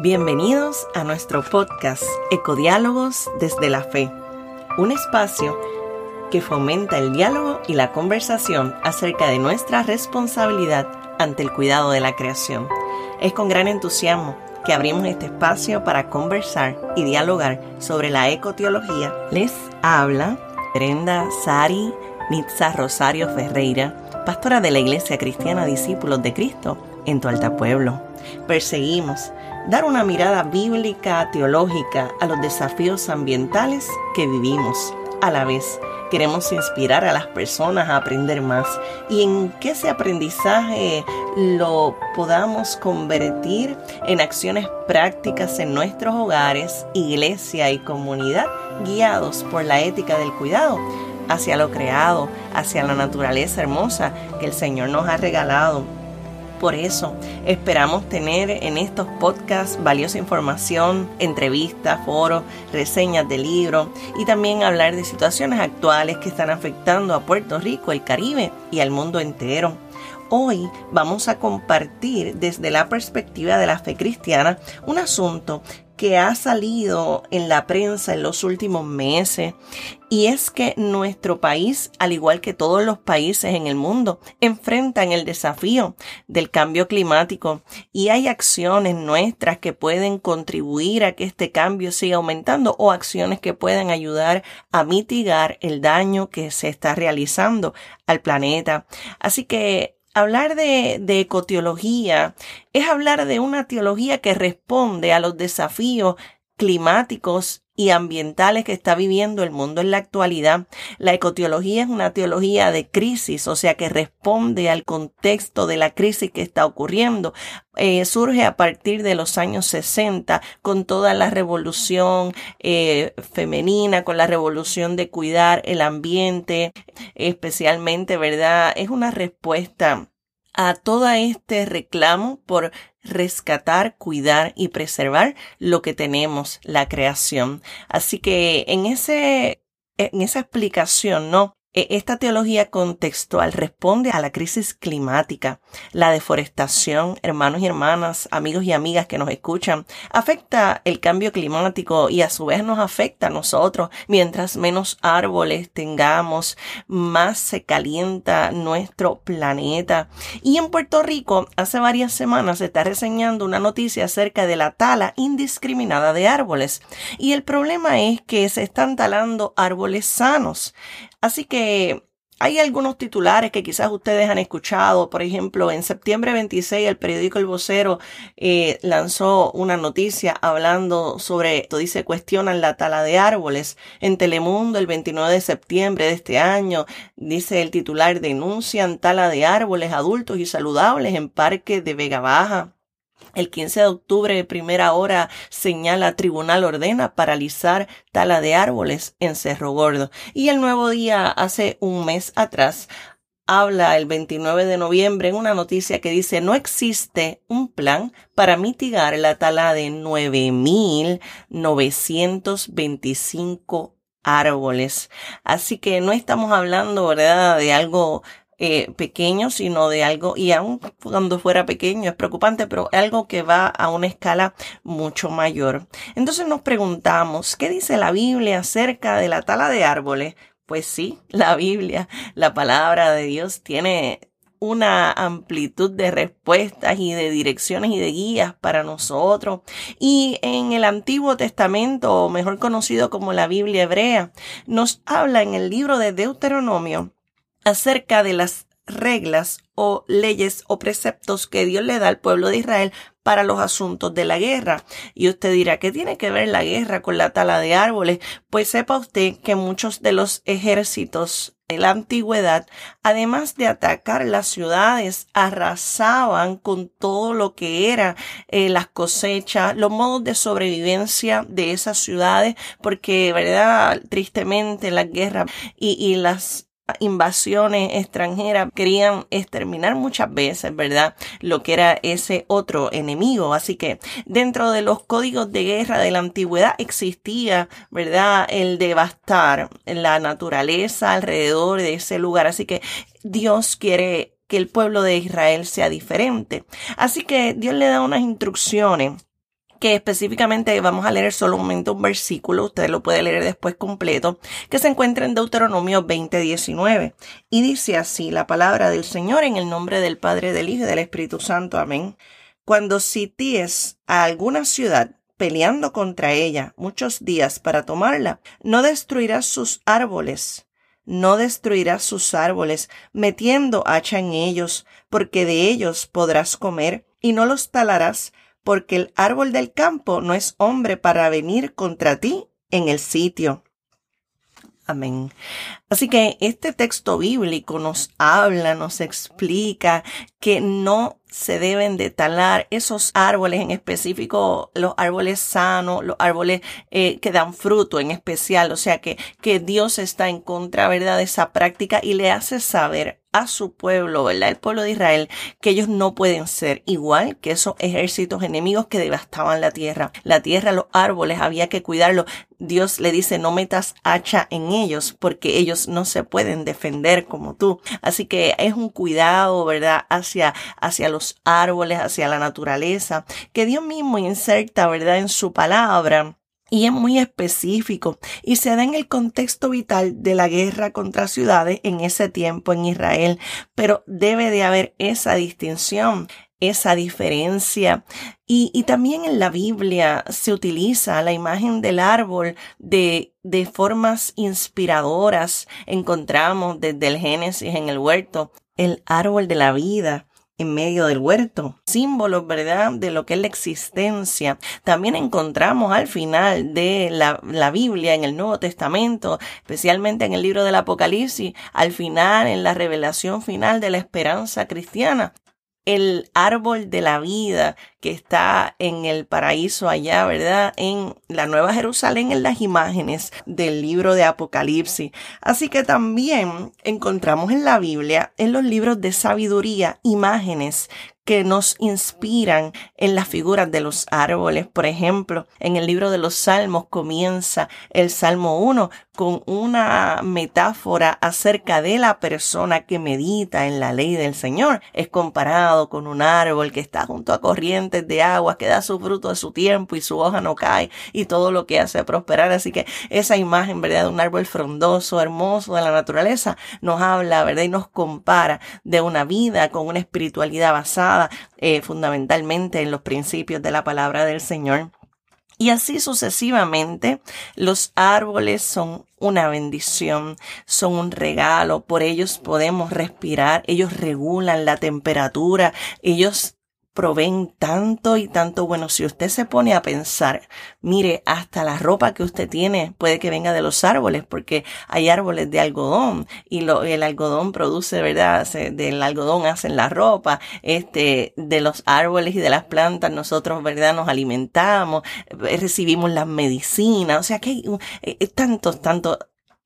Bienvenidos a nuestro podcast Ecodiálogos desde la Fe, un espacio que fomenta el diálogo y la conversación acerca de nuestra responsabilidad ante el cuidado de la creación. Es con gran entusiasmo que abrimos este espacio para conversar y dialogar sobre la ecoteología. Les habla Brenda Sari Nitza Rosario Ferreira, pastora de la Iglesia Cristiana Discípulos de Cristo en tu alta pueblo. Perseguimos dar una mirada bíblica, teológica a los desafíos ambientales que vivimos. A la vez, queremos inspirar a las personas a aprender más y en que ese aprendizaje lo podamos convertir en acciones prácticas en nuestros hogares, iglesia y comunidad, guiados por la ética del cuidado hacia lo creado, hacia la naturaleza hermosa que el Señor nos ha regalado por eso esperamos tener en estos podcasts valiosa información, entrevistas, foros, reseñas de libros y también hablar de situaciones actuales que están afectando a Puerto Rico, el Caribe y al mundo entero. Hoy vamos a compartir desde la perspectiva de la fe cristiana un asunto que ha salido en la prensa en los últimos meses y es que nuestro país, al igual que todos los países en el mundo, enfrentan el desafío del cambio climático y hay acciones nuestras que pueden contribuir a que este cambio siga aumentando o acciones que pueden ayudar a mitigar el daño que se está realizando al planeta. Así que hablar de, de, ecoteología es hablar de una teología que responde a los desafíos climáticos y ambientales que está viviendo el mundo en la actualidad. La ecoteología es una teología de crisis, o sea que responde al contexto de la crisis que está ocurriendo. Eh, surge a partir de los años 60 con toda la revolución eh, femenina, con la revolución de cuidar el ambiente, especialmente, ¿verdad? Es una respuesta a todo este reclamo por rescatar, cuidar y preservar lo que tenemos, la creación. Así que en ese, en esa explicación, ¿no? E, esta teología contextual responde a la crisis climática, la deforestación, hermanos y hermanas, amigos y amigas que nos escuchan, afecta el cambio climático y a su vez nos afecta a nosotros. Mientras menos árboles tengamos, más se calienta nuestro planeta. Y en Puerto Rico, hace varias semanas se está reseñando una noticia acerca de la tala indiscriminada de árboles. Y el problema es que se están talando árboles sanos. Así que hay algunos titulares que quizás ustedes han escuchado. Por ejemplo, en septiembre 26 el periódico El Vocero eh, lanzó una noticia hablando sobre esto. Dice, cuestionan la tala de árboles. En Telemundo el 29 de septiembre de este año, dice el titular, denuncian tala de árboles adultos y saludables en parque de Vega Baja. El 15 de octubre, primera hora, señala Tribunal ordena paralizar tala de árboles en Cerro Gordo. Y el nuevo día, hace un mes atrás, habla el 29 de noviembre en una noticia que dice no existe un plan para mitigar la tala de 9.925 árboles. Así que no estamos hablando, ¿verdad?, de algo eh, pequeño, sino de algo, y aun cuando fuera pequeño es preocupante, pero algo que va a una escala mucho mayor. Entonces nos preguntamos, ¿qué dice la Biblia acerca de la tala de árboles? Pues sí, la Biblia, la palabra de Dios tiene una amplitud de respuestas y de direcciones y de guías para nosotros. Y en el Antiguo Testamento, mejor conocido como la Biblia hebrea, nos habla en el libro de Deuteronomio acerca de las reglas o leyes o preceptos que Dios le da al pueblo de Israel para los asuntos de la guerra. Y usted dirá, ¿qué tiene que ver la guerra con la tala de árboles? Pues sepa usted que muchos de los ejércitos de la antigüedad, además de atacar las ciudades, arrasaban con todo lo que era eh, las cosechas, los modos de sobrevivencia de esas ciudades, porque, verdad, tristemente las guerras y, y las invasiones extranjeras querían exterminar muchas veces, ¿verdad? Lo que era ese otro enemigo. Así que dentro de los códigos de guerra de la antigüedad existía, ¿verdad? El devastar la naturaleza alrededor de ese lugar. Así que Dios quiere que el pueblo de Israel sea diferente. Así que Dios le da unas instrucciones que específicamente vamos a leer solo un versículo, usted lo puede leer después completo, que se encuentra en Deuteronomio 20:19 y dice así la palabra del Señor en el nombre del Padre, del Hijo y del Espíritu Santo. Amén. Cuando sities a alguna ciudad peleando contra ella muchos días para tomarla, no destruirás sus árboles, no destruirás sus árboles, metiendo hacha en ellos, porque de ellos podrás comer, y no los talarás, porque el árbol del campo no es hombre para venir contra ti en el sitio. Amén. Así que este texto bíblico nos habla, nos explica que no se deben de talar esos árboles, en específico los árboles sanos, los árboles eh, que dan fruto en especial. O sea que, que Dios está en contra, ¿verdad?, de esa práctica y le hace saber a su pueblo, ¿verdad? El pueblo de Israel, que ellos no pueden ser igual que esos ejércitos enemigos que devastaban la tierra. La tierra, los árboles, había que cuidarlos. Dios le dice, no metas hacha en ellos porque ellos no se pueden defender como tú. Así que es un cuidado, ¿verdad? Hacia, hacia los árboles, hacia la naturaleza, que Dios mismo inserta, ¿verdad? En su palabra y es muy específico y se da en el contexto vital de la guerra contra ciudades en ese tiempo en Israel, pero debe de haber esa distinción esa diferencia. Y, y, también en la Biblia se utiliza la imagen del árbol de, de formas inspiradoras. Encontramos desde el Génesis en el huerto el árbol de la vida, en medio del huerto. Símbolos, ¿verdad?, de lo que es la existencia. También encontramos al final de la, la, Biblia, en el Nuevo Testamento, especialmente en el libro del Apocalipsis, al final, en la revelación final de la esperanza cristiana, el árbol de la vida que está en el paraíso allá, ¿verdad? En la Nueva Jerusalén, en las imágenes del libro de Apocalipsis. Así que también encontramos en la Biblia, en los libros de sabiduría, imágenes que nos inspiran en las figuras de los árboles. Por ejemplo, en el libro de los Salmos comienza el Salmo 1 con una metáfora acerca de la persona que medita en la ley del Señor. Es comparado con un árbol que está junto a corrientes de agua, que da su fruto de su tiempo y su hoja no cae y todo lo que hace prosperar. Así que esa imagen, ¿verdad? De un árbol frondoso, hermoso de la naturaleza, nos habla, ¿verdad? Y nos compara de una vida con una espiritualidad basada eh, fundamentalmente en los principios de la palabra del Señor. Y así sucesivamente, los árboles son una bendición, son un regalo, por ellos podemos respirar, ellos regulan la temperatura, ellos proveen tanto y tanto bueno. Si usted se pone a pensar, mire, hasta la ropa que usted tiene puede que venga de los árboles, porque hay árboles de algodón y el algodón produce, ¿verdad? del algodón hacen la ropa, este, de los árboles y de las plantas nosotros, ¿verdad? Nos alimentamos, eh, recibimos las medicinas, o sea que hay eh, tantos, tantos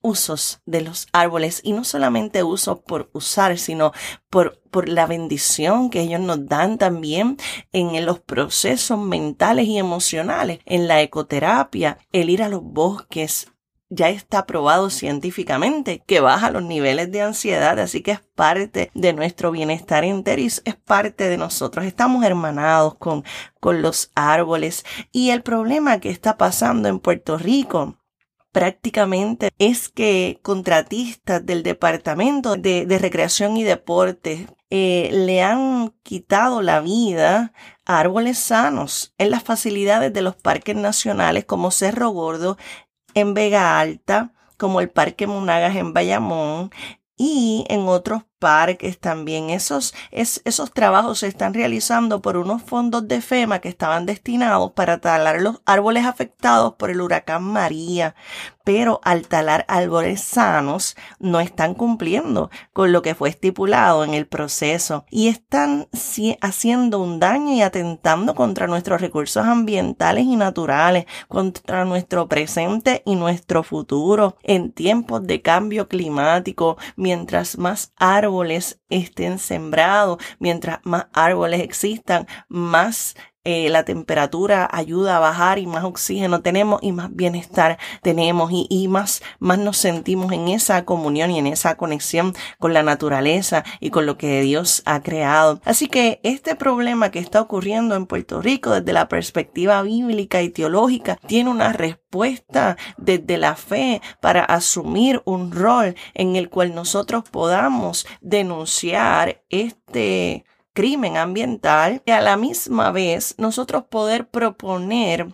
usos de los árboles. Y no solamente usos por usar, sino por, por la bendición que ellos nos dan también en los procesos mentales y emocionales, en la ecoterapia, el ir a los bosques, ya está probado científicamente que baja los niveles de ansiedad, así que es parte de nuestro bienestar enteris, es parte de nosotros. Estamos hermanados con, con los árboles. Y el problema que está pasando en Puerto Rico prácticamente es que contratistas del Departamento de, Recreación y Deportes eh, le han quitado la vida a árboles sanos en las facilidades de los parques nacionales como Cerro Gordo en Vega Alta, como el Parque Monagas en Bayamón y en otros parques también. Esos, esos trabajos se están realizando por unos fondos de FEMA que estaban destinados para talar los árboles afectados por el huracán María. Pero al talar árboles sanos no están cumpliendo con lo que fue estipulado en el proceso y están haciendo un daño y atentando contra nuestros recursos ambientales y naturales, contra nuestro presente y nuestro futuro en tiempos de cambio climático, mientras más árboles árboles estén sembrados, mientras más árboles existan, más eh, la temperatura ayuda a bajar y más oxígeno tenemos y más bienestar tenemos y, y más, más nos sentimos en esa comunión y en esa conexión con la naturaleza y con lo que Dios ha creado. Así que este problema que está ocurriendo en Puerto Rico desde la perspectiva bíblica y teológica tiene una respuesta desde la fe para asumir un rol en el cual nosotros podamos denunciar este crimen ambiental y a la misma vez nosotros poder proponer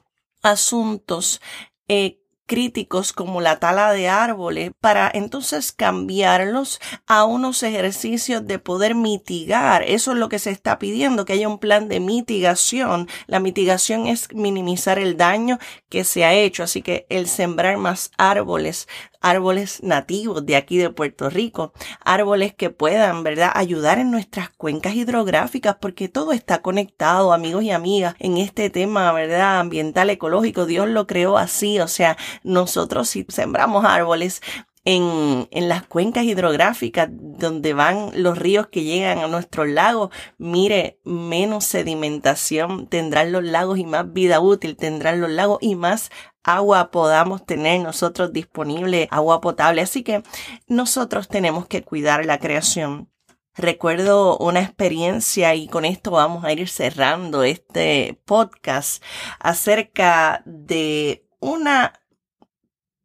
asuntos eh, críticos como la tala de árboles para entonces cambiarlos a unos ejercicios de poder mitigar. Eso es lo que se está pidiendo, que haya un plan de mitigación. La mitigación es minimizar el daño que se ha hecho. Así que el sembrar más árboles árboles nativos de aquí de Puerto Rico, árboles que puedan, ¿verdad?, ayudar en nuestras cuencas hidrográficas, porque todo está conectado, amigos y amigas, en este tema, ¿verdad?, ambiental, ecológico. Dios lo creó así, o sea, nosotros si sembramos árboles, en, en, las cuencas hidrográficas donde van los ríos que llegan a nuestros lagos, mire, menos sedimentación tendrán los lagos y más vida útil tendrán los lagos y más agua podamos tener nosotros disponible, agua potable. Así que nosotros tenemos que cuidar la creación. Recuerdo una experiencia y con esto vamos a ir cerrando este podcast acerca de una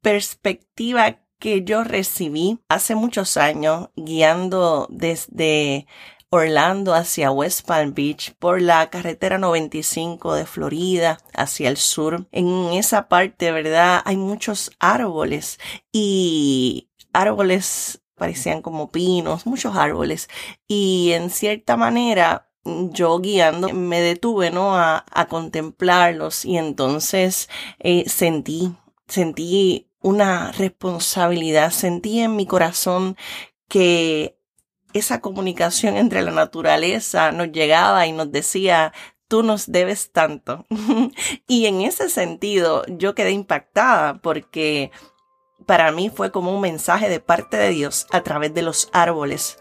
perspectiva que yo recibí hace muchos años guiando desde Orlando hacia West Palm Beach por la carretera 95 de Florida hacia el sur. En esa parte, ¿verdad? Hay muchos árboles y árboles parecían como pinos, muchos árboles. Y en cierta manera, yo guiando me detuve, ¿no? A, a contemplarlos y entonces eh, sentí, sentí una responsabilidad, sentí en mi corazón que esa comunicación entre la naturaleza nos llegaba y nos decía, tú nos debes tanto. y en ese sentido yo quedé impactada porque para mí fue como un mensaje de parte de Dios a través de los árboles.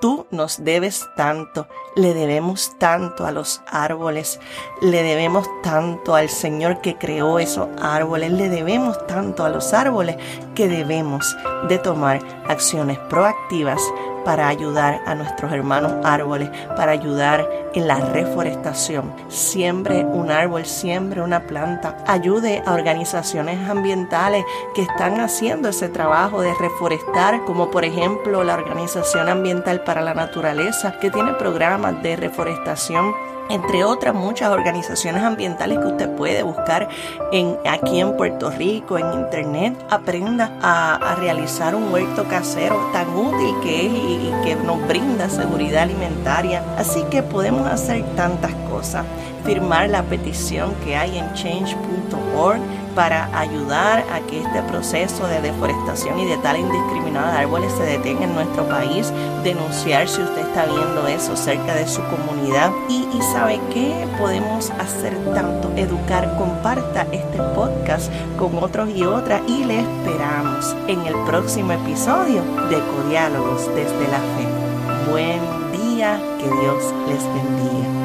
Tú nos debes tanto, le debemos tanto a los árboles, le debemos tanto al Señor que creó esos árboles, le debemos tanto a los árboles que debemos de tomar acciones proactivas para ayudar a nuestros hermanos árboles, para ayudar en la reforestación. Siembre un árbol, siembre una planta, ayude a organizaciones ambientales que están haciendo ese trabajo de reforestar, como por ejemplo la Organización Ambiental para la Naturaleza, que tiene programas de reforestación entre otras muchas organizaciones ambientales que usted puede buscar en, aquí en Puerto Rico, en internet, aprenda a, realizar un huerto casero tan útil que es y, que nos brinda seguridad alimentaria. Así que podemos hacer tantas cosas. Firmar la petición que hay en change.org para ayudar a que este proceso de deforestación y de tala indiscriminada de árboles se detenga en nuestro país, denunciar si usted está viendo eso cerca de su comunidad y, y sabe que podemos hacer tanto, educar, comparta este podcast con otros y otras y le esperamos en el próximo episodio de Codiálogos desde la Fe. Buen día, que Dios les bendiga.